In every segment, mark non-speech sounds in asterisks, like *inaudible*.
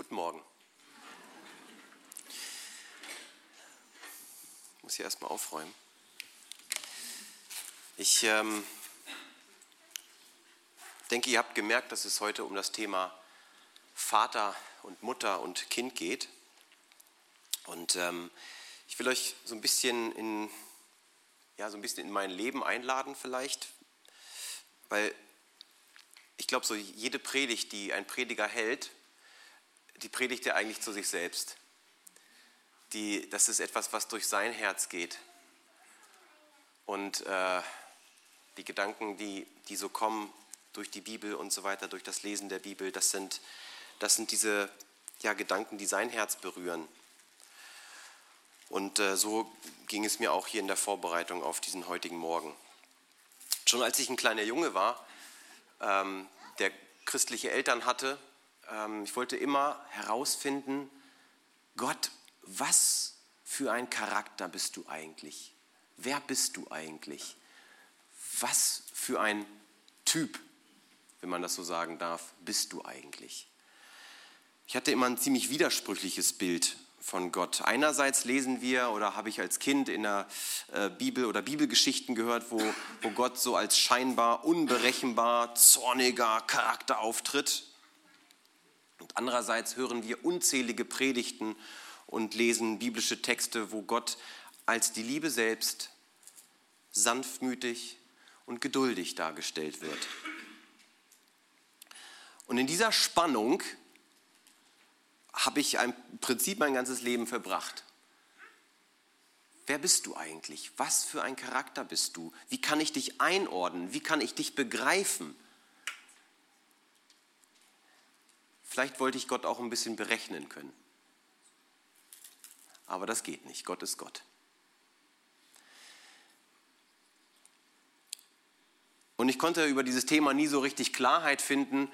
Guten Morgen. Ich muss hier erstmal aufräumen. Ich ähm, denke, ihr habt gemerkt, dass es heute um das Thema Vater und Mutter und Kind geht. Und ähm, ich will euch so ein bisschen in, ja, so ein bisschen in mein Leben einladen vielleicht, weil ich glaube, so jede Predigt, die ein Prediger hält, die predigt er eigentlich zu sich selbst. Die, das ist etwas, was durch sein Herz geht. Und äh, die Gedanken, die, die so kommen durch die Bibel und so weiter, durch das Lesen der Bibel, das sind, das sind diese ja, Gedanken, die sein Herz berühren. Und äh, so ging es mir auch hier in der Vorbereitung auf diesen heutigen Morgen. Schon als ich ein kleiner Junge war, ähm, der christliche Eltern hatte, ähm, ich wollte immer herausfinden, Gott, was für ein Charakter bist du eigentlich? Wer bist du eigentlich? Was für ein Typ, wenn man das so sagen darf, bist du eigentlich? Ich hatte immer ein ziemlich widersprüchliches Bild von Gott. Einerseits lesen wir oder habe ich als Kind in der äh, Bibel oder Bibelgeschichten gehört, wo, wo Gott so als scheinbar unberechenbar, zorniger Charakter auftritt. Andererseits hören wir unzählige Predigten und lesen biblische Texte, wo Gott als die Liebe selbst sanftmütig und geduldig dargestellt wird. Und in dieser Spannung habe ich im Prinzip mein ganzes Leben verbracht. Wer bist du eigentlich? Was für ein Charakter bist du? Wie kann ich dich einordnen? Wie kann ich dich begreifen? Vielleicht wollte ich Gott auch ein bisschen berechnen können. Aber das geht nicht. Gott ist Gott. Und ich konnte über dieses Thema nie so richtig Klarheit finden,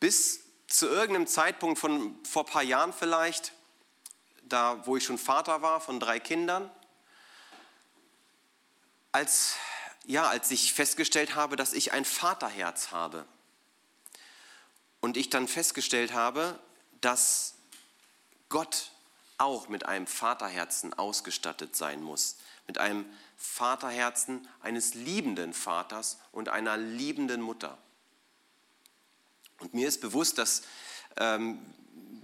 bis zu irgendeinem Zeitpunkt von vor ein paar Jahren vielleicht, da wo ich schon Vater war von drei Kindern, als, ja, als ich festgestellt habe, dass ich ein Vaterherz habe. Und ich dann festgestellt habe, dass Gott auch mit einem Vaterherzen ausgestattet sein muss. Mit einem Vaterherzen eines liebenden Vaters und einer liebenden Mutter. Und mir ist bewusst, dass ähm,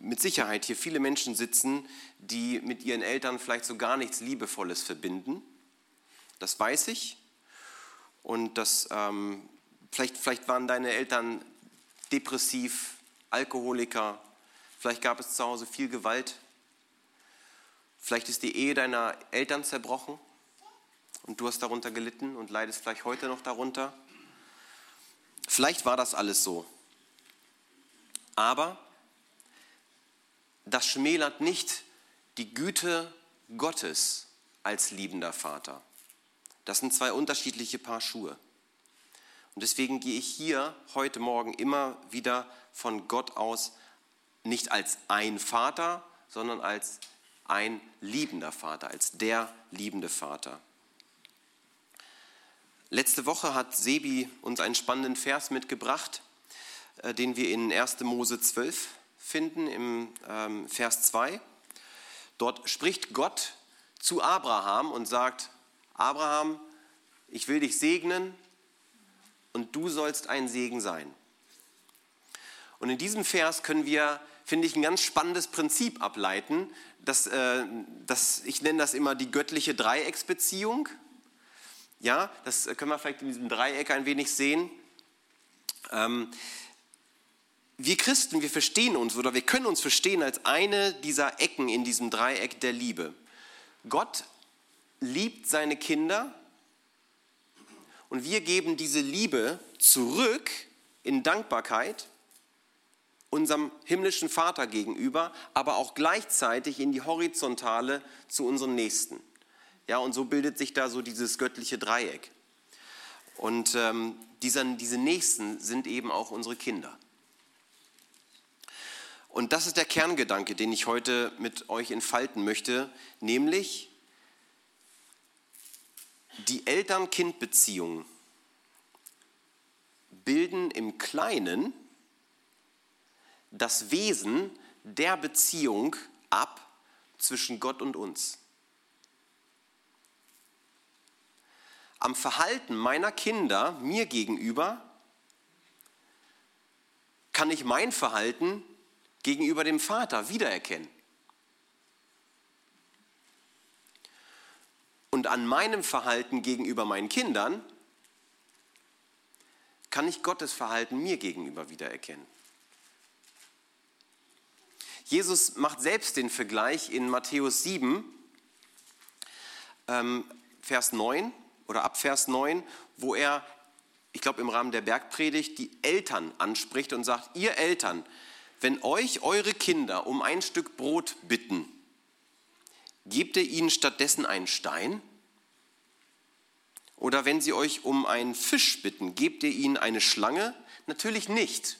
mit Sicherheit hier viele Menschen sitzen, die mit ihren Eltern vielleicht so gar nichts Liebevolles verbinden. Das weiß ich. Und das, ähm, vielleicht, vielleicht waren deine Eltern depressiv, Alkoholiker, vielleicht gab es zu Hause viel Gewalt, vielleicht ist die Ehe deiner Eltern zerbrochen und du hast darunter gelitten und leidest vielleicht heute noch darunter. Vielleicht war das alles so. Aber das schmälert nicht die Güte Gottes als liebender Vater. Das sind zwei unterschiedliche Paar Schuhe. Und deswegen gehe ich hier heute Morgen immer wieder von Gott aus nicht als ein Vater, sondern als ein liebender Vater, als der liebende Vater. Letzte Woche hat Sebi uns einen spannenden Vers mitgebracht äh, den wir in 1. Mose 12 finden, im ähm, Vers 2. Dort spricht Gott zu Abraham und sagt, Abraham, ich will dich segnen und du sollst ein Segen sein. Und in diesem Vers können wir, finde ich, ein ganz spannendes Prinzip ableiten. Das, äh, das, ich nenne das immer die göttliche Dreiecksbeziehung. Ja, das können wir vielleicht in diesem Dreieck ein wenig sehen. Ähm, wir Christen, wir verstehen uns oder wir können uns verstehen als eine dieser Ecken in diesem Dreieck der Liebe. Gott liebt seine Kinder und wir geben diese Liebe zurück in Dankbarkeit unserem himmlischen Vater gegenüber, aber auch gleichzeitig in die Horizontale zu unseren Nächsten. Ja, und so bildet sich da so dieses göttliche Dreieck. Und ähm, dieser, diese Nächsten sind eben auch unsere Kinder. Und das ist der Kerngedanke, den ich heute mit euch entfalten möchte, nämlich die Eltern-Kind-Beziehung bilden im Kleinen das Wesen der Beziehung ab zwischen Gott und uns. Am Verhalten meiner Kinder mir gegenüber kann ich mein Verhalten gegenüber dem Vater wiedererkennen. Und an meinem Verhalten gegenüber meinen Kindern kann ich Gottes Verhalten mir gegenüber wiedererkennen. Jesus macht selbst den Vergleich in Matthäus 7, ähm, Vers 9 oder ab Vers 9, wo er, ich glaube im Rahmen der Bergpredigt, die Eltern anspricht und sagt, ihr Eltern, wenn euch eure Kinder um ein Stück Brot bitten, gebt ihr ihnen stattdessen einen Stein? Oder wenn sie euch um einen Fisch bitten, gebt ihr ihnen eine Schlange? Natürlich nicht.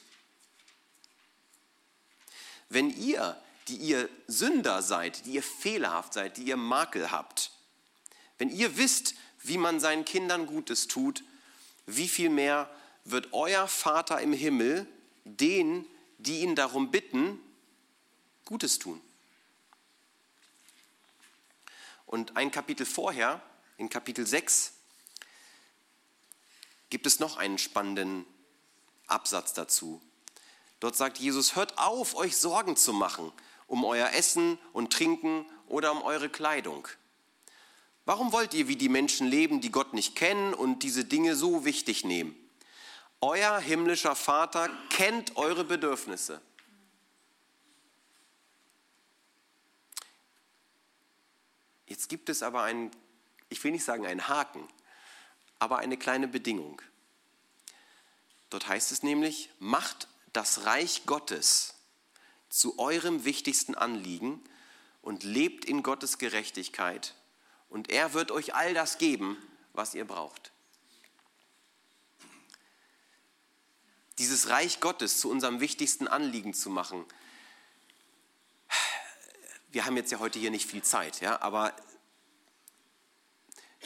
Wenn ihr, die ihr Sünder seid, die ihr fehlerhaft seid, die ihr Makel habt, wenn ihr wisst, wie man seinen Kindern Gutes tut, wie viel mehr wird euer Vater im Himmel den, die ihn darum bitten, Gutes tun. Und ein Kapitel vorher, in Kapitel 6, gibt es noch einen spannenden Absatz dazu. Dort sagt Jesus, hört auf, euch Sorgen zu machen um euer Essen und Trinken oder um eure Kleidung. Warum wollt ihr wie die Menschen leben, die Gott nicht kennen und diese Dinge so wichtig nehmen? Euer himmlischer Vater kennt eure Bedürfnisse. Jetzt gibt es aber einen, ich will nicht sagen einen Haken, aber eine kleine Bedingung. Dort heißt es nämlich, macht das Reich Gottes zu eurem wichtigsten Anliegen und lebt in Gottes Gerechtigkeit und er wird euch all das geben, was ihr braucht. Dieses Reich Gottes zu unserem wichtigsten Anliegen zu machen. Wir haben jetzt ja heute hier nicht viel Zeit, ja, aber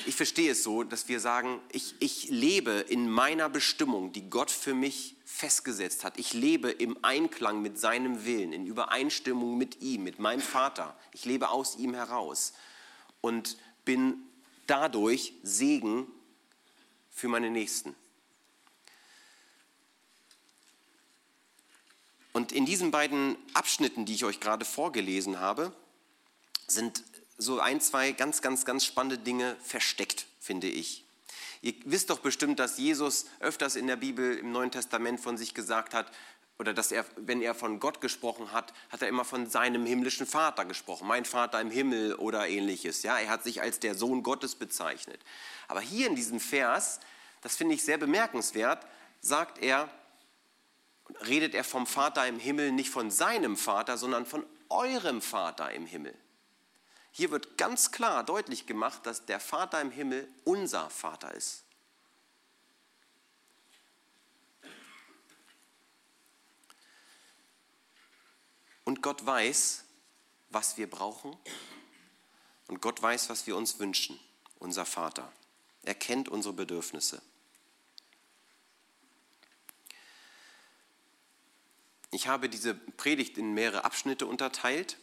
ich verstehe es so, dass wir sagen, ich, ich lebe in meiner Bestimmung, die Gott für mich festgesetzt hat. Ich lebe im Einklang mit seinem Willen, in Übereinstimmung mit ihm, mit meinem Vater. Ich lebe aus ihm heraus und bin dadurch Segen für meine Nächsten. Und in diesen beiden Abschnitten, die ich euch gerade vorgelesen habe, sind so ein, zwei ganz, ganz, ganz spannende Dinge versteckt, finde ich. Ihr wisst doch bestimmt, dass Jesus öfters in der Bibel im Neuen Testament von sich gesagt hat, oder dass er, wenn er von Gott gesprochen hat, hat er immer von seinem himmlischen Vater gesprochen, mein Vater im Himmel oder ähnliches. Ja, er hat sich als der Sohn Gottes bezeichnet. Aber hier in diesem Vers, das finde ich sehr bemerkenswert, sagt er, redet er vom Vater im Himmel nicht von seinem Vater, sondern von eurem Vater im Himmel. Hier wird ganz klar deutlich gemacht, dass der Vater im Himmel unser Vater ist. Und Gott weiß, was wir brauchen. Und Gott weiß, was wir uns wünschen, unser Vater. Er kennt unsere Bedürfnisse. Ich habe diese Predigt in mehrere Abschnitte unterteilt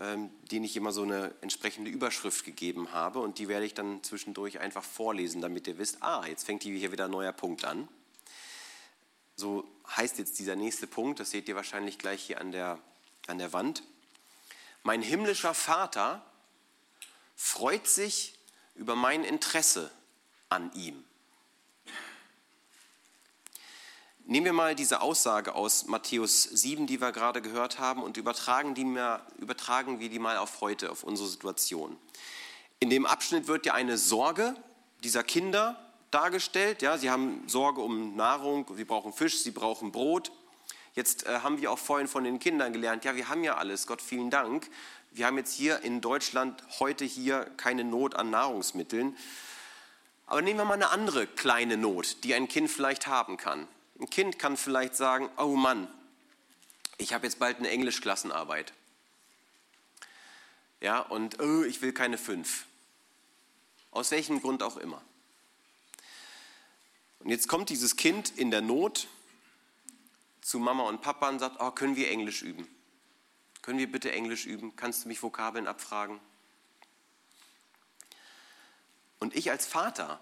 ähm, denen ich immer so eine entsprechende Überschrift gegeben habe und die werde ich dann zwischendurch einfach vorlesen, damit ihr wisst, ah, jetzt fängt hier wieder ein neuer Punkt an. So heißt jetzt dieser nächste Punkt, das seht ihr wahrscheinlich gleich hier an der, an der Wand. Mein himmlischer Vater freut sich über mein Interesse an ihm. Nehmen wir mal diese Aussage aus Matthäus 7, die wir gerade gehört haben, und übertragen, die mal, übertragen wir die mal auf heute, auf unsere Situation. In dem Abschnitt wird ja eine Sorge dieser Kinder dargestellt. Ja, sie haben Sorge um Nahrung, sie brauchen Fisch, sie brauchen Brot. Jetzt äh, haben wir auch vorhin von den Kindern gelernt, ja, wir haben ja alles, Gott vielen Dank. Wir haben jetzt hier in Deutschland heute hier keine Not an Nahrungsmitteln. Aber nehmen wir mal eine andere kleine Not, die ein Kind vielleicht haben kann. Ein Kind kann vielleicht sagen, oh Mann, ich habe jetzt bald eine Englischklassenarbeit. Ja, und oh, ich will keine fünf. Aus welchem Grund auch immer. Und jetzt kommt dieses Kind in der Not zu Mama und Papa und sagt, oh, können wir Englisch üben? Können wir bitte Englisch üben? Kannst du mich Vokabeln abfragen? Und ich als Vater,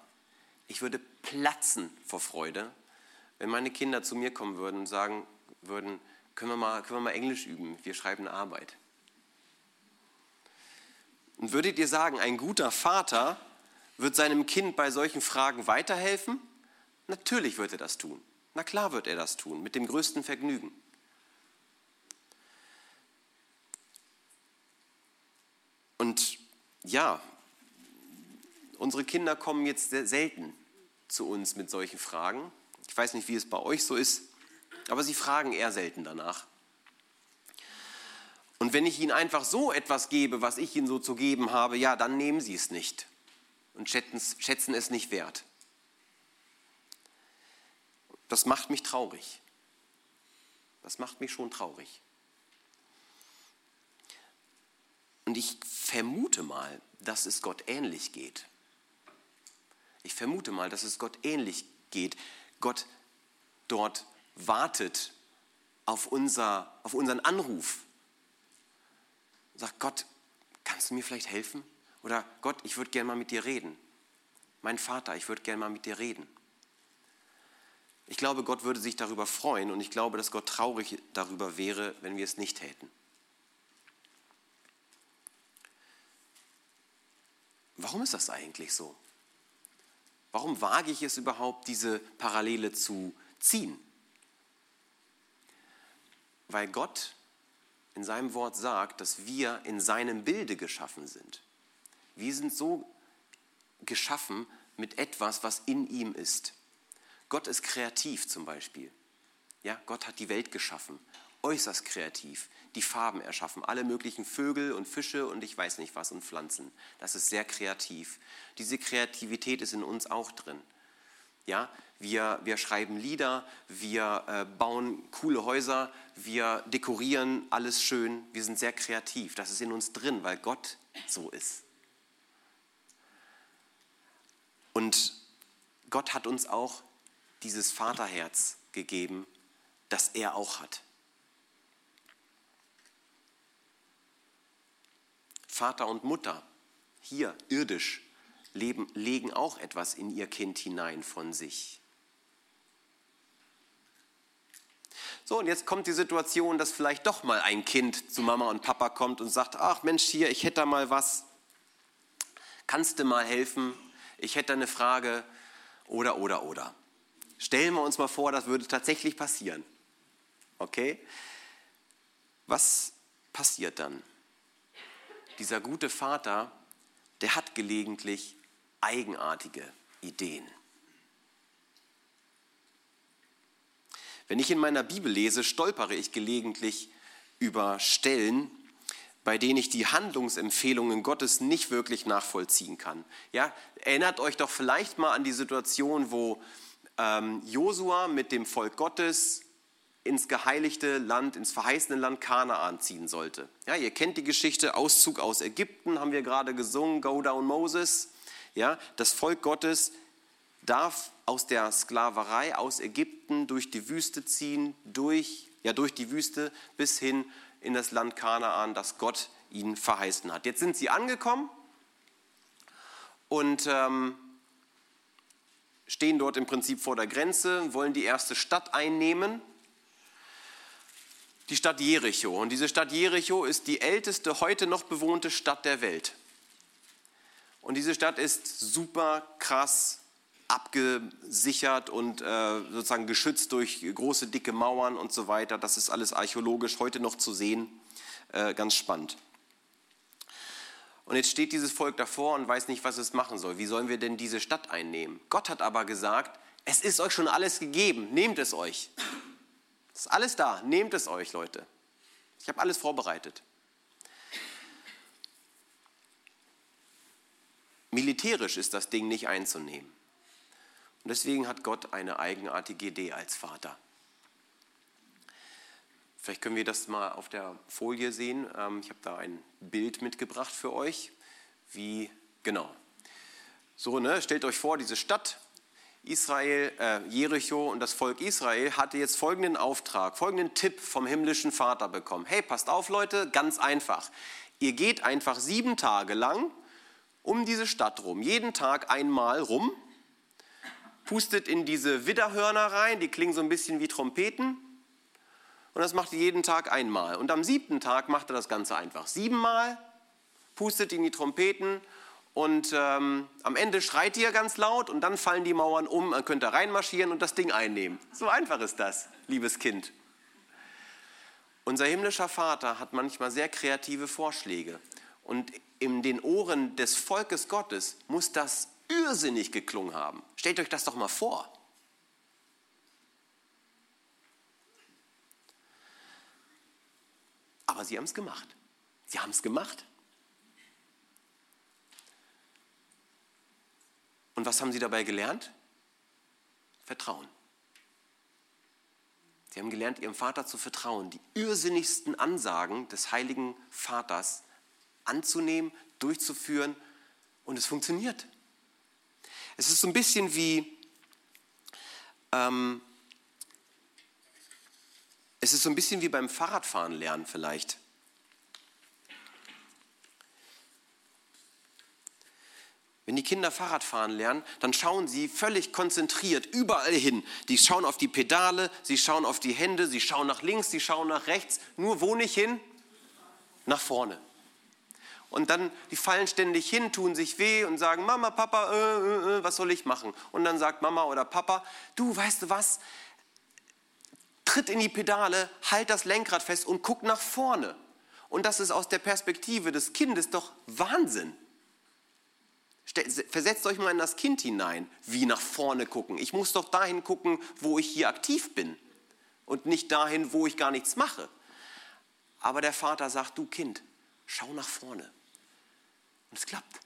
ich würde platzen vor Freude, wenn meine Kinder zu mir kommen würden und sagen würden, können wir mal, können wir mal Englisch üben, wir schreiben eine Arbeit. Und würdet ihr sagen, ein guter Vater wird seinem Kind bei solchen Fragen weiterhelfen? Natürlich wird er das tun. Na klar wird er das tun, mit dem größten Vergnügen. Und ja, unsere Kinder kommen jetzt selten zu uns mit solchen Fragen. Ich weiß nicht, wie es bei euch so ist, aber sie fragen eher selten danach. Und wenn ich ihnen einfach so etwas gebe, was ich ihnen so zu geben habe, ja, dann nehmen sie es nicht und schätzen es nicht wert. Das macht mich traurig. Das macht mich schon traurig. Und ich vermute mal, dass es Gott ähnlich geht. Ich vermute mal, dass es Gott ähnlich geht. Gott dort wartet auf, unser, auf unseren Anruf. Sagt Gott, kannst du mir vielleicht helfen? Oder Gott, ich würde gerne mal mit dir reden. Mein Vater, ich würde gerne mal mit dir reden. Ich glaube, Gott würde sich darüber freuen und ich glaube, dass Gott traurig darüber wäre, wenn wir es nicht täten. Warum ist das eigentlich so? Warum wage ich es überhaupt, diese Parallele zu ziehen? Weil Gott in seinem Wort sagt, dass wir in seinem Bilde geschaffen sind. Wir sind so geschaffen mit etwas, was in ihm ist. Gott ist kreativ zum Beispiel. Ja, Gott hat die Welt geschaffen, äußerst kreativ, die Farben erschaffen, alle möglichen Vögel und Fische und ich weiß nicht was und Pflanzen. Das ist sehr kreativ. Diese Kreativität ist in uns auch drin. Ja, wir, wir schreiben Lieder, wir äh, bauen coole Häuser, wir dekorieren alles schön, wir sind sehr kreativ. Das ist in uns drin, weil Gott so ist. Und Gott hat uns auch dieses Vaterherz gegeben, das er auch hat. Vater und Mutter, hier irdisch, leben, legen auch etwas in ihr Kind hinein von sich. So, und jetzt kommt die Situation, dass vielleicht doch mal ein Kind zu Mama und Papa kommt und sagt, ach Mensch, hier, ich hätte da mal was, kannst du mal helfen? Ich hätte eine Frage oder, oder, oder. Stellen wir uns mal vor, das würde tatsächlich passieren. Okay? Was passiert dann? Dieser gute Vater, der hat gelegentlich eigenartige Ideen. Wenn ich in meiner Bibel lese, stolpere ich gelegentlich über Stellen, bei denen ich die Handlungsempfehlungen Gottes nicht wirklich nachvollziehen kann. Ja, erinnert euch doch vielleicht mal an die Situation, wo ähm, Josua mit dem Volk Gottes ins geheiligte Land, ins verheißene Land Kanaan ziehen sollte. Ja, ihr kennt die Geschichte, Auszug aus Ägypten, haben wir gerade gesungen, Go Down Moses. Ja, das Volk Gottes darf aus der Sklaverei aus Ägypten durch die Wüste ziehen, durch, ja, durch die Wüste bis hin in das Land Kanaan, das Gott ihnen verheißen hat. Jetzt sind sie angekommen und ähm, stehen dort im Prinzip vor der Grenze, wollen die erste Stadt einnehmen die Stadt Jericho. Und diese Stadt Jericho ist die älteste heute noch bewohnte Stadt der Welt. Und diese Stadt ist super krass abgesichert und äh, sozusagen geschützt durch große, dicke Mauern und so weiter. Das ist alles archäologisch heute noch zu sehen. Äh, ganz spannend. Und jetzt steht dieses Volk davor und weiß nicht, was es machen soll. Wie sollen wir denn diese Stadt einnehmen? Gott hat aber gesagt, es ist euch schon alles gegeben, nehmt es euch. Ist alles da. Nehmt es euch, Leute. Ich habe alles vorbereitet. Militärisch ist das Ding nicht einzunehmen. Und deswegen hat Gott eine eigenartige Idee als Vater. Vielleicht können wir das mal auf der Folie sehen. Ähm, ich habe da ein Bild mitgebracht für euch. Wie, genau. So, ne, stellt euch vor, diese Stadt. Israel, äh, Jericho und das Volk Israel hatte jetzt folgenden Auftrag, folgenden Tipp vom himmlischen Vater bekommen. Hey, passt auf Leute, ganz einfach. Ihr geht einfach sieben Tage lang um diese Stadt rum, jeden Tag einmal rum, pustet in diese Widderhörner rein, die klingen so ein bisschen wie Trompeten. Und das macht ihr jeden Tag einmal. Und am siebten Tag macht er das Ganze einfach. Siebenmal, pustet in die Trompeten und ähm, am Ende schreit ihr ganz laut und dann fallen die Mauern um, dann könnt ihr reinmarschieren und das Ding einnehmen. So einfach ist das, liebes Kind. Unser himmlischer Vater hat manchmal sehr kreative Vorschläge. Und in den Ohren des Volkes Gottes muss das irrsinnig geklungen haben. Stellt euch das doch mal vor. Aber sie haben es gemacht. Sie haben es gemacht. Und was haben sie dabei gelernt? Vertrauen. Sie haben gelernt, ihrem Vater zu vertrauen, die irrsinnigsten Ansagen des heiligen Vaters anzunehmen, durchzuführen und es funktioniert. Es ist so ein bisschen wie, ähm, es ist so ein bisschen wie beim Fahrradfahren lernen vielleicht. Wenn die Kinder Fahrradfahren lernen, dann schauen sie völlig konzentriert überall hin. Die schauen auf die Pedale, sie schauen auf die Hände, sie schauen nach links, sie schauen nach rechts. Nur wo nicht hin? Nach vorne. Und dann, die fallen ständig hin, tun sich weh und sagen, Mama, Papa, äh, äh, äh, was soll ich machen? Und dann sagt Mama oder Papa, du, weißt du was? Tritt in die Pedale, halt das Lenkrad fest und guck nach vorne. Und das ist aus der Perspektive des Kindes doch Wahnsinn. Versetzt euch mal in das Kind hinein, wie nach vorne gucken. Ich muss doch dahin gucken, wo ich hier aktiv bin und nicht dahin, wo ich gar nichts mache. Aber der Vater sagt, du Kind, schau nach vorne. Und es klappt.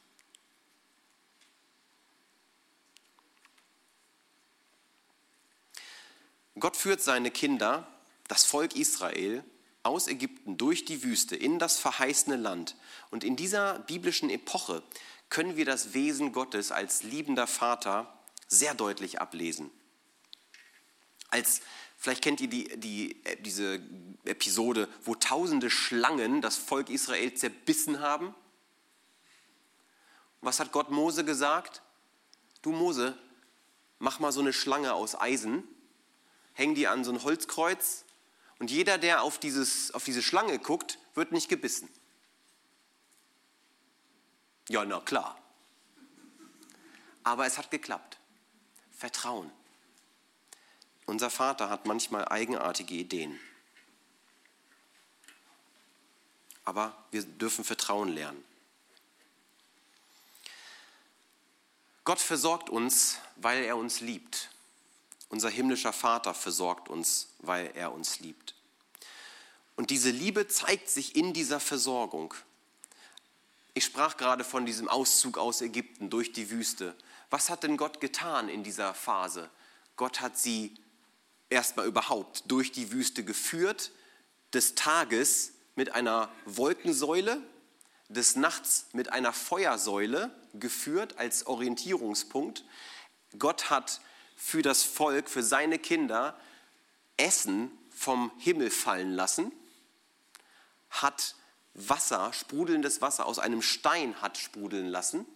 Gott führt seine Kinder, das Volk Israel, aus Ägypten durch die Wüste in das verheißene Land. Und in dieser biblischen Epoche können wir das Wesen Gottes als liebender Vater sehr deutlich ablesen. Als, vielleicht kennt ihr die, die, diese Episode, wo tausende Schlangen das Volk Israel zerbissen haben. Was hat Gott Mose gesagt? Du Mose, mach mal so eine Schlange aus Eisen, häng die an so ein Holzkreuz und jeder, der auf, dieses, auf diese Schlange guckt, wird nicht gebissen. Ja, na klar. Aber es hat geklappt. Vertrauen. Unser Vater hat manchmal eigenartige Ideen. Aber wir dürfen Vertrauen lernen. Gott versorgt uns, weil er uns liebt. Unser himmlischer Vater versorgt uns, weil er uns liebt. Und diese Liebe zeigt sich in dieser Versorgung. Ich sprach gerade von diesem Auszug aus Ägypten durch die Wüste. Was hat denn Gott getan in dieser Phase? Gott hat sie erstmal überhaupt durch die Wüste geführt, des Tages mit einer Wolkensäule, des Nachts mit einer Feuersäule geführt als Orientierungspunkt. Gott hat für das Volk, für seine Kinder Essen vom Himmel fallen lassen, hat Wasser, sprudelndes Wasser aus einem Stein hat sprudeln lassen,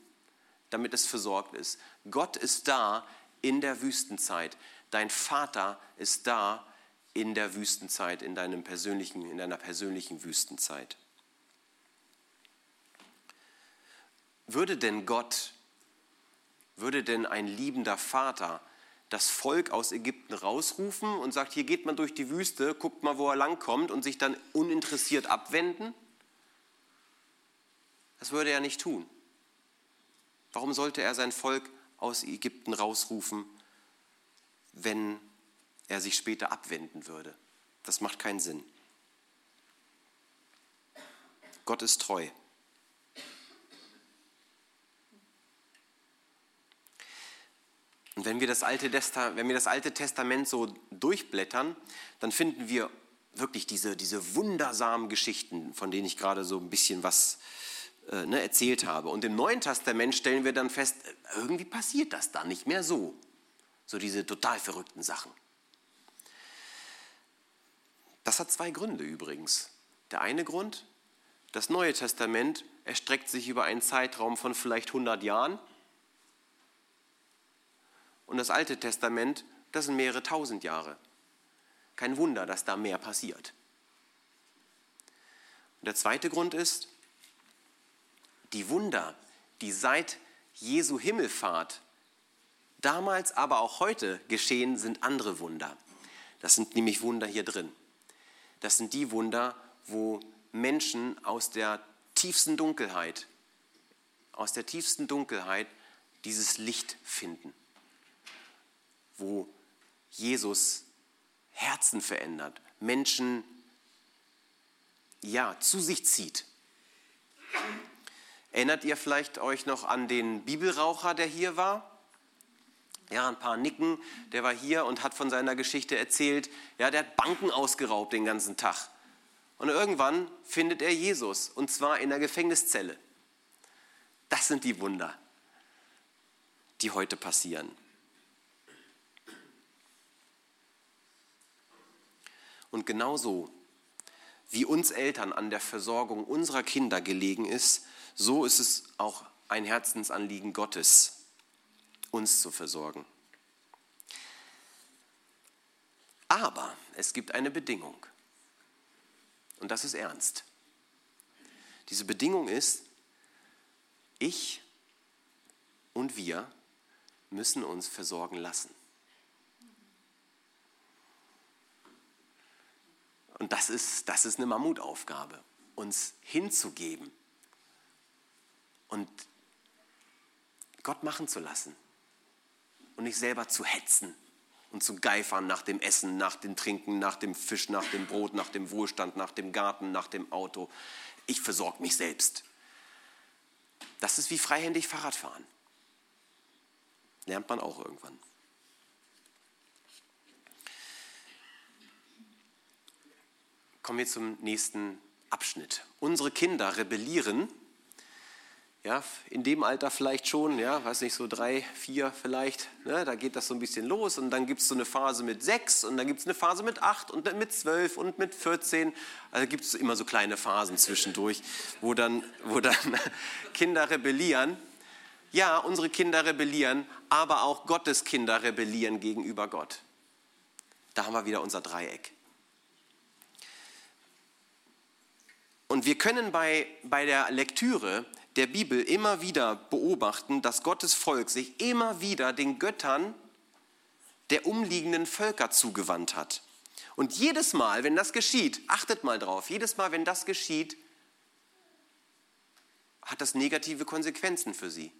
damit es versorgt ist. Gott ist da in der Wüstenzeit. Dein Vater ist da in der Wüstenzeit, in, deinem persönlichen, in deiner persönlichen Wüstenzeit. Würde denn Gott, würde denn ein liebender Vater das Volk aus Ägypten rausrufen und sagt, hier geht man durch die Wüste, guckt mal, wo er langkommt und sich dann uninteressiert abwenden? Das würde er nicht tun. Warum sollte er sein Volk aus Ägypten rausrufen, wenn er sich später abwenden würde? Das macht keinen Sinn. Gott ist treu. Und wenn wir, das Alte wenn wir das Alte Testament so durchblättern, dann finden wir wirklich diese, diese wundersamen Geschichten, von denen ich gerade so ein bisschen was äh, ne, erzählt habe. Und im Neuen Testament stellen wir dann fest, irgendwie passiert das da nicht mehr so. So diese total verrückten Sachen. Das hat zwei Gründe übrigens. Der eine Grund, das Neue Testament erstreckt sich über einen Zeitraum von vielleicht 100 Jahren. Und das Alte Testament, das sind mehrere tausend Jahre. Kein Wunder, dass da mehr passiert. Und der zweite Grund ist, die Wunder, die seit Jesu Himmelfahrt damals, aber auch heute geschehen, sind andere Wunder. Das sind nämlich Wunder hier drin. Das sind die Wunder, wo Menschen aus der tiefsten Dunkelheit, aus der tiefsten Dunkelheit dieses Licht finden, wo Jesus Herzen verändert, Menschen ja zu sich zieht. Erinnert ihr vielleicht euch noch an den Bibelraucher, der hier war? Ja, ein paar nicken. Der war hier und hat von seiner Geschichte erzählt. Ja, der hat Banken ausgeraubt den ganzen Tag. Und irgendwann findet er Jesus und zwar in der Gefängniszelle. Das sind die Wunder, die heute passieren. Und genauso wie uns Eltern an der Versorgung unserer Kinder gelegen ist, so ist es auch ein Herzensanliegen Gottes, uns zu versorgen. Aber es gibt eine Bedingung. Und das ist ernst. Diese Bedingung ist, ich und wir müssen uns versorgen lassen. Und das ist, das ist eine Mammutaufgabe, uns hinzugeben und Gott machen zu lassen und nicht selber zu hetzen und zu geifern nach dem Essen, nach dem Trinken, nach dem Fisch, nach dem Brot, nach dem Wohlstand, nach dem Garten, nach dem Auto. Ich versorge mich selbst. Das ist wie freihändig Fahrradfahren. Lernt man auch irgendwann. Kommen wir zum nächsten Abschnitt. Unsere Kinder rebellieren ja, in dem Alter vielleicht schon, ja, weiß nicht, so drei, vier vielleicht, ne, da geht das so ein bisschen los und dann gibt es so eine Phase mit sechs und dann gibt es eine Phase mit acht und dann mit zwölf und mit 14. Also gibt es immer so kleine Phasen zwischendurch, wo dann, wo dann *laughs* Kinder rebellieren. Ja, unsere Kinder rebellieren, aber auch Gottes Kinder rebellieren gegenüber Gott. Da haben wir wieder unser Dreieck. Und wir können bei, bei der Lektüre der Bibel immer wieder beobachten, dass Gottes Volk sich immer wieder den Göttern der umliegenden Völker zugewandt hat. Und jedes Mal, wenn das geschieht, achtet mal drauf, jedes Mal, wenn das geschieht, hat das negative Konsequenzen für sie.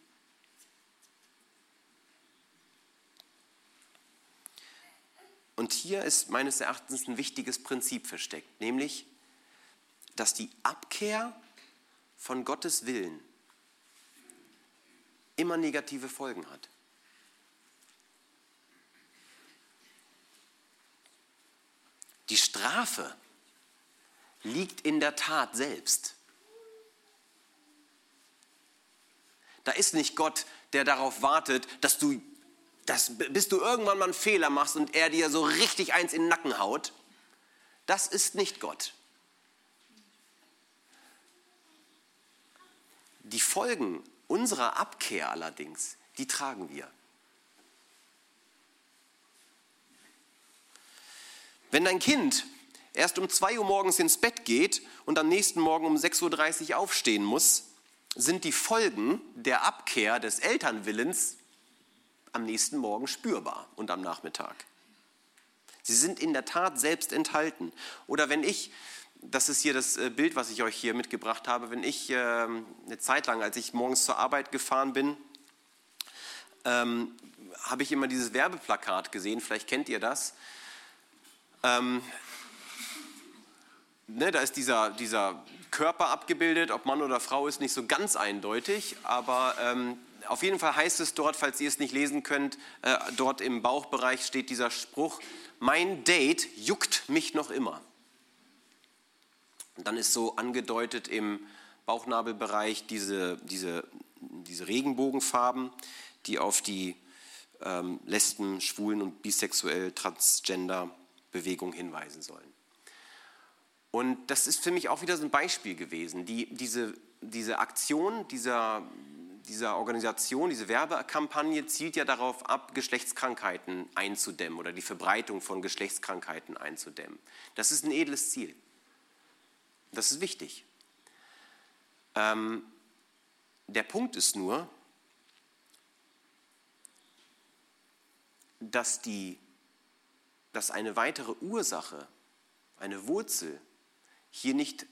Und hier ist meines Erachtens ein wichtiges Prinzip versteckt, nämlich, dass die Abkehr von Gottes Willen immer negative Folgen hat. Die Strafe liegt in der Tat selbst. Da ist nicht Gott, der darauf wartet, dass du, dass, bis du irgendwann mal einen Fehler machst und er dir so richtig eins in den Nacken haut. Das ist nicht Gott. Die Folgen unserer Abkehr allerdings, die tragen wir. Wenn dein Kind erst um 2 Uhr morgens ins Bett geht und am nächsten Morgen um 6.30 Uhr aufstehen muss, sind die Folgen der Abkehr des Elternwillens am nächsten Morgen spürbar und am Nachmittag. Sie sind in der Tat selbst enthalten. Oder wenn ich das ist hier das äh, Bild, was ich euch hier mitgebracht habe. Wenn ich ähm, eine Zeit lang, als ich morgens zur Arbeit gefahren bin, ähm, habe ich immer dieses Werbeplakat gesehen, vielleicht kennt ihr das. Ähm, ne, da ist dieser, dieser Körper abgebildet, ob Mann oder Frau ist nicht so ganz eindeutig, aber ähm, auf jeden Fall heißt es dort, falls ihr es nicht lesen könnt, äh, dort im Bauchbereich steht dieser Spruch, mein Date juckt mich noch immer. Und dann ist so angedeutet im Bauchnabelbereich diese, diese, diese Regenbogenfarben, die auf die ähm, Lesben, Schwulen und bisexuell, transgender Bewegung hinweisen sollen. Und das ist für mich auch wieder so ein Beispiel gewesen. Die, diese, diese Aktion dieser, dieser Organisation, diese Werbekampagne zielt ja darauf ab, Geschlechtskrankheiten einzudämmen oder die Verbreitung von Geschlechtskrankheiten einzudämmen. Das ist ein edles Ziel. Das ist wichtig. Ähm, der Punkt ist nur, dass, die, dass eine weitere Ursache, eine Wurzel hier nicht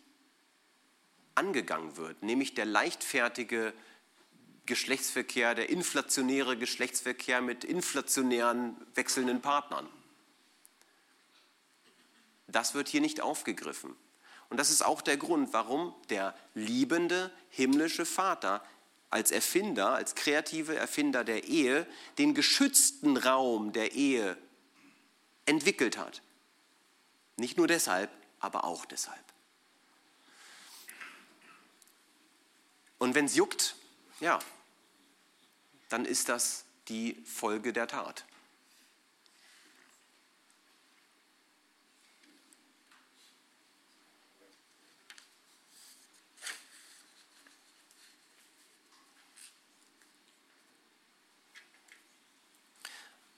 angegangen wird, nämlich der leichtfertige Geschlechtsverkehr, der inflationäre Geschlechtsverkehr mit inflationären wechselnden Partnern. Das wird hier nicht aufgegriffen. Und das ist auch der Grund, warum der liebende himmlische Vater als Erfinder, als kreative Erfinder der Ehe, den geschützten Raum der Ehe entwickelt hat. Nicht nur deshalb, aber auch deshalb. Und wenn es juckt, ja, dann ist das die Folge der Tat.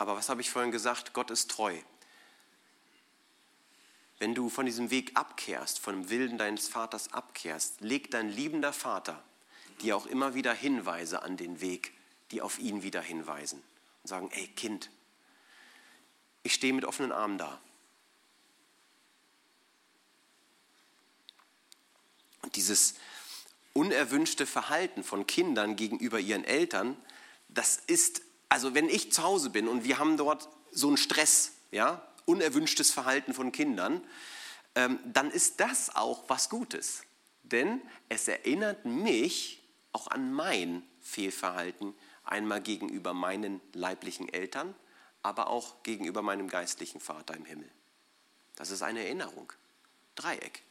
Aber was habe ich vorhin gesagt? Gott ist treu. Wenn du von diesem Weg abkehrst, von dem Willen deines Vaters abkehrst, legt dein liebender Vater dir auch immer wieder Hinweise an den Weg, die auf ihn wieder hinweisen und sagen, ey Kind, ich stehe mit offenen Armen da. Und dieses unerwünschte Verhalten von Kindern gegenüber ihren Eltern, das ist also wenn ich zu Hause bin und wir haben dort so einen Stress, ja, unerwünschtes Verhalten von Kindern, ähm, dann ist das auch was Gutes. Denn es erinnert mich auch an mein Fehlverhalten, einmal gegenüber meinen leiblichen Eltern, aber auch gegenüber meinem geistlichen Vater im Himmel. Das ist eine Erinnerung. Dreieck.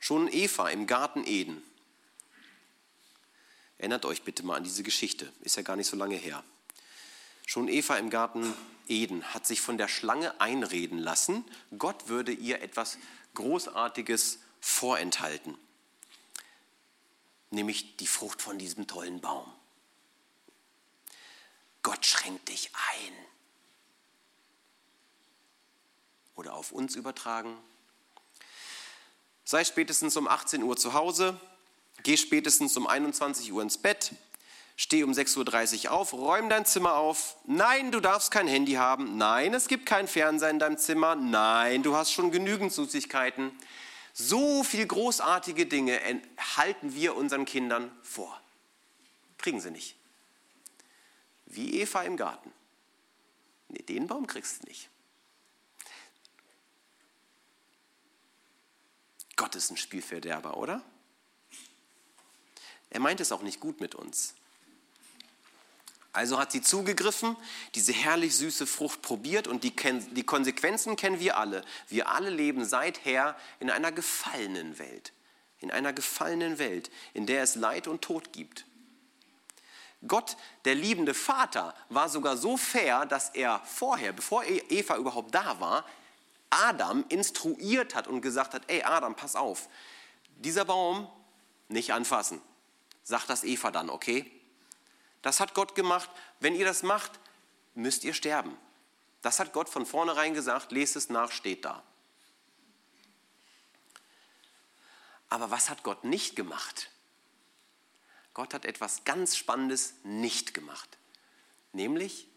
Schon Eva im Garten Eden Erinnert euch bitte mal an diese Geschichte, ist ja gar nicht so lange her. Schon Eva im Garten Eden hat sich von der Schlange einreden lassen, Gott würde ihr etwas Großartiges vorenthalten, nämlich die Frucht von diesem tollen Baum. Gott schränkt dich ein. Oder auf uns übertragen. Sei spätestens um 18 Uhr zu Hause, Geh spätestens um 21 Uhr ins Bett, steh um 6.30 Uhr auf, räum dein Zimmer auf. Nein, du darfst kein Handy haben. Nein, es gibt kein Fernseher in deinem Zimmer. Nein, du hast schon genügend Süßigkeiten. So viele großartige Dinge halten wir unseren Kindern vor. Kriegen sie nicht. Wie Eva im Garten. Nee, den Baum kriegst du nicht. Gott ist ein Spielverderber, oder? Er meint es auch nicht gut mit uns. Also hat sie zugegriffen, diese herrlich süße Frucht probiert und die, die, Konsequenzen kennen wir alle. Wir alle leben seither in einer gefallenen Welt. In einer gefallenen Welt, in der es Leid und Tod gibt. Gott, der liebende Vater, war sogar so fair, dass er vorher, bevor e-, Eva überhaupt da war, Adam instruiert hat und gesagt hat, ey Adam, pass auf, dieser Baum nicht anfassen sagt das Eva dann, okay? Das hat Gott gemacht. Wenn ihr das macht, müsst ihr sterben. Das hat Gott von vornherein gesagt, lest es nach, steht da. Aber was hat Gott nicht gemacht? Gott hat etwas ganz Spannendes nicht gemacht. Nämlich,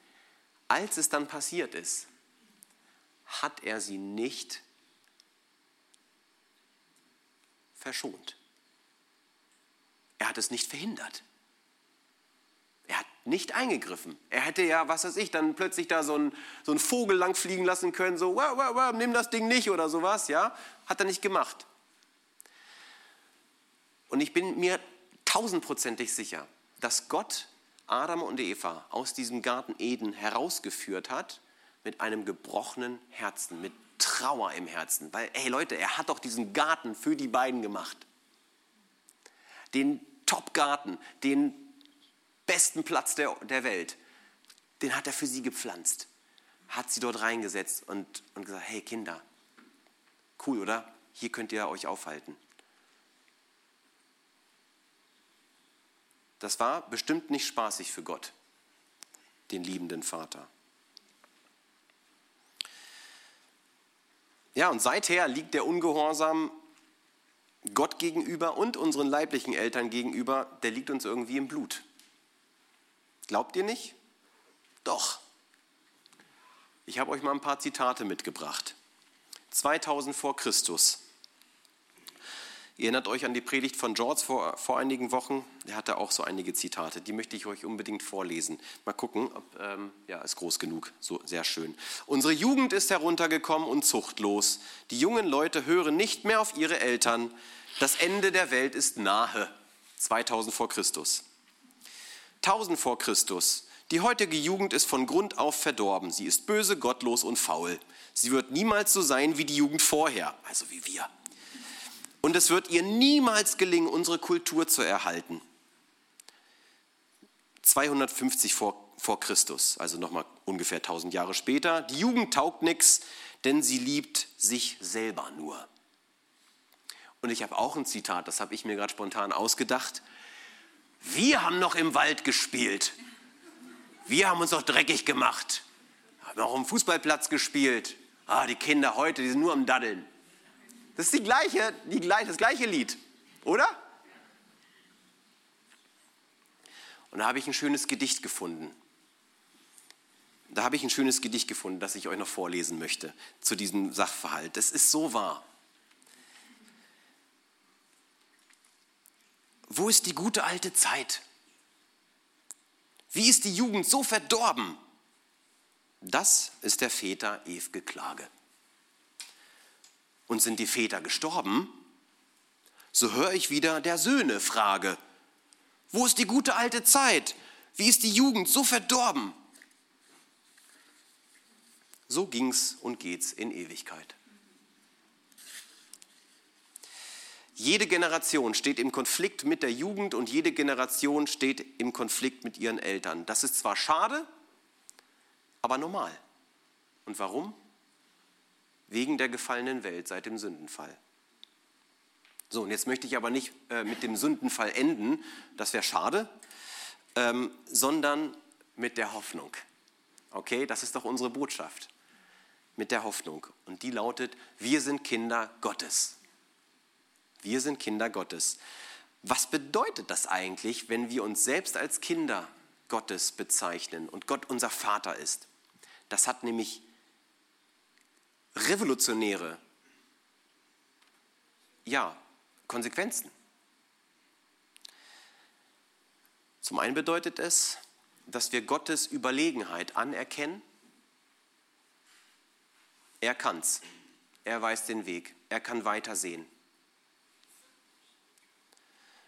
als es dann passiert ist, hat er sie nicht verschont. Er hat es nicht verhindert. Er hat nicht eingegriffen. Er hätte ja, was weiß ich, dann plötzlich da so einen, so Vogel langfliegen lassen können, so, wow, wow, wow, nimm das Ding nicht oder sowas, ja. Hat er nicht gemacht. Und ich bin mir tausendprozentig sicher, dass Gott Adam und Eva aus diesem Garten Eden herausgeführt hat mit einem gebrochenen Herzen, mit Trauer im Herzen. Weil, ey Leute, er hat doch diesen Garten für die beiden gemacht den Top-Garten, den besten Platz der, der Welt, den hat er für sie gepflanzt. Hat sie dort reingesetzt und, und gesagt, hey Kinder, cool, oder? Hier könnt ihr euch aufhalten. Das war bestimmt nicht spaßig für Gott, den liebenden Vater. Ja, und seither liegt der Ungehorsam Gott gegenüber und unseren leiblichen Eltern gegenüber, der liegt uns irgendwie im Blut. Glaubt ihr nicht? Doch. Ich habe euch mal ein paar Zitate mitgebracht. 2000 vor Christus Ihr erinnert euch an die Predigt von George vor, vor einigen Wochen. Der hatte auch so einige Zitate. Die möchte ich euch unbedingt vorlesen. Mal gucken, ob, ähm, ja, ist groß genug. So, sehr schön. Unsere Jugend ist heruntergekommen und zuchtlos. Die jungen Leute hören nicht mehr auf ihre Eltern. Das Ende der Welt ist nahe. 2000 vor Christus. 1000 vor Christus. Die heutige Jugend ist von Grund auf verdorben. Sie ist böse, gottlos und faul. Sie wird niemals so sein wie die Jugend vorher, also wie wir. Und es wird ihr niemals gelingen, unsere Kultur zu erhalten. 250 vor, vor Christus, also nochmal ungefähr 1000 Jahre später. Die Jugend taugt nichts, denn sie liebt sich selber nur. Und ich habe auch ein Zitat, das habe ich mir gerade spontan ausgedacht. Wir haben noch im Wald gespielt. Wir haben uns noch dreckig gemacht. Haben auch am Fußballplatz gespielt. Ah, die Kinder heute, die sind nur am Daddeln. Das ist die gleiche, die, das gleiche Lied, oder? Und da habe ich ein schönes Gedicht gefunden. Da habe ich ein schönes Gedicht gefunden, das ich euch noch vorlesen möchte zu diesem Sachverhalt. Das ist so wahr. Wo ist die gute alte Zeit? Wie ist die Jugend so verdorben? Das ist der Väter Ewge Klage. Und sind die Väter gestorben? So höre ich wieder der Söhne Frage. Wo ist die gute alte Zeit? Wie ist die Jugend so verdorben? So ging's und geht's in Ewigkeit. Jede Generation steht im Konflikt mit der Jugend und jede Generation steht im Konflikt mit ihren Eltern. Das ist zwar schade, aber normal. Und warum? Wegen der gefallenen Welt seit dem Sündenfall. So, und jetzt möchte ich aber nicht äh, mit dem Sündenfall enden, das wäre schade, ähm, sondern mit der Hoffnung. Okay, das ist doch unsere Botschaft. Mit der Hoffnung. Und die lautet, wir sind Kinder Gottes. Wir sind Kinder Gottes. Was bedeutet das eigentlich, wenn wir uns selbst als Kinder Gottes bezeichnen und Gott unser Vater ist? Das hat nämlich revolutionäre ja, Konsequenzen. Zum einen bedeutet es, dass wir Gottes Überlegenheit anerkennen. Er kann's. Er weiß den Weg. Er kann weitersehen.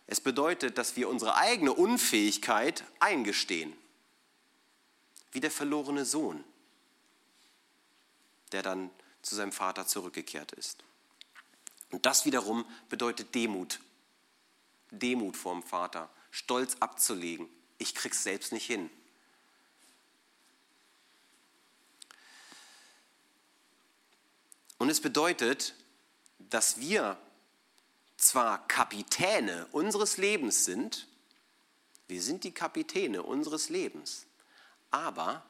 Es bedeutet, dass wir unsere eigene Unfähigkeit eingestehen. Wie der verlorene Sohn, der dann zu seinem Vater zurückgekehrt ist. Und das wiederum bedeutet Demut. Demut vorm Vater, Stolz abzulegen. Ich krieg's selbst nicht hin. Und es bedeutet, dass wir zwar Kapitäne unseres Lebens sind, wir sind die Kapitäne unseres Lebens, aber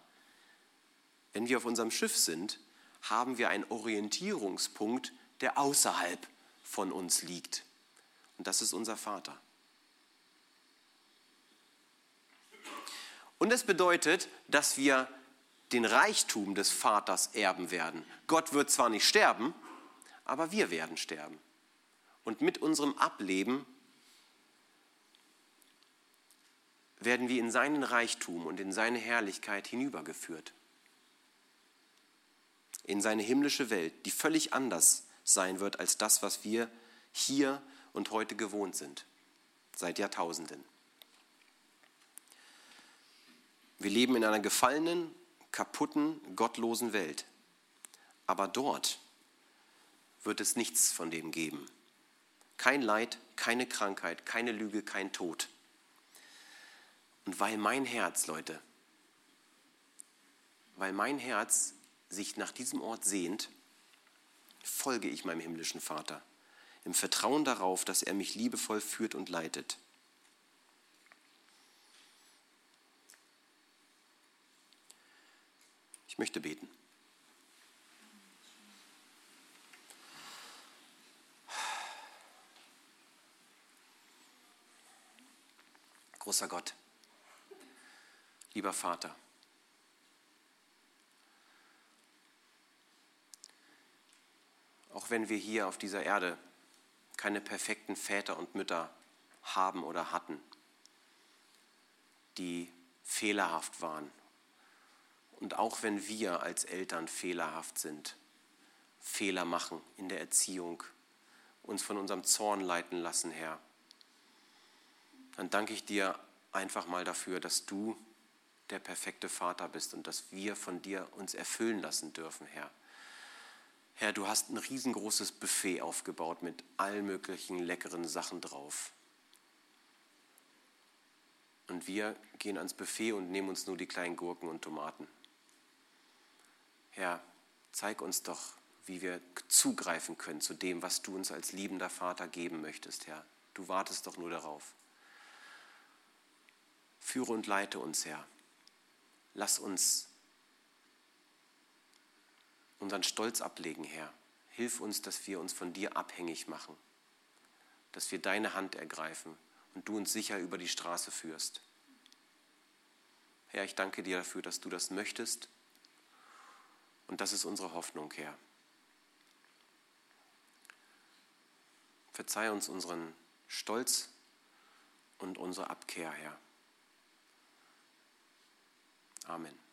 wenn wir auf unserem Schiff sind, haben wir einen Orientierungspunkt, der außerhalb von uns liegt. Und das ist unser Vater. Und es bedeutet, dass wir den Reichtum des Vaters erben werden. Gott wird zwar nicht sterben, aber wir werden sterben. Und mit unserem Ableben werden wir in seinen Reichtum und in seine Herrlichkeit hinübergeführt in seine himmlische Welt, die völlig anders sein wird als das, was wir hier und heute gewohnt sind, seit Jahrtausenden. Wir leben in einer gefallenen, kaputten, gottlosen Welt. Aber dort wird es nichts von dem geben. Kein Leid, keine Krankheit, keine Lüge, kein Tod. Und weil mein Herz, Leute, weil mein Herz sich nach diesem Ort sehnt, folge ich meinem himmlischen Vater im Vertrauen darauf, dass er mich liebevoll führt und leitet. Ich möchte beten. Großer Gott, lieber Vater, auch wenn wir hier auf dieser Erde keine perfekten Väter und Mütter haben oder hatten, die fehlerhaft waren. Und auch wenn wir als Eltern fehlerhaft sind, Fehler machen in der Erziehung, uns von unserem Zorn leiten lassen, Herr, dann danke ich dir einfach mal dafür, dass du der perfekte Vater bist und dass wir von dir uns erfüllen lassen dürfen, Herr. Herr, du hast ein riesengroßes Buffet aufgebaut mit allen möglichen leckeren Sachen drauf. Und wir gehen ans Buffet und nehmen uns nur die kleinen Gurken und Tomaten. Herr, zeig uns doch, wie wir zugreifen können zu dem, was du uns als liebender Vater geben möchtest, Herr. Du wartest doch nur darauf. Führe und leite uns, Herr. Lass uns unseren Stolz ablegen, Herr. Hilf uns, dass wir uns von dir abhängig machen, dass wir deine Hand ergreifen und du uns sicher über die Straße führst. Herr, ich danke dir dafür, dass du das möchtest und das ist unsere Hoffnung, Herr. Verzeih uns unseren Stolz und unsere Abkehr, Herr. Amen.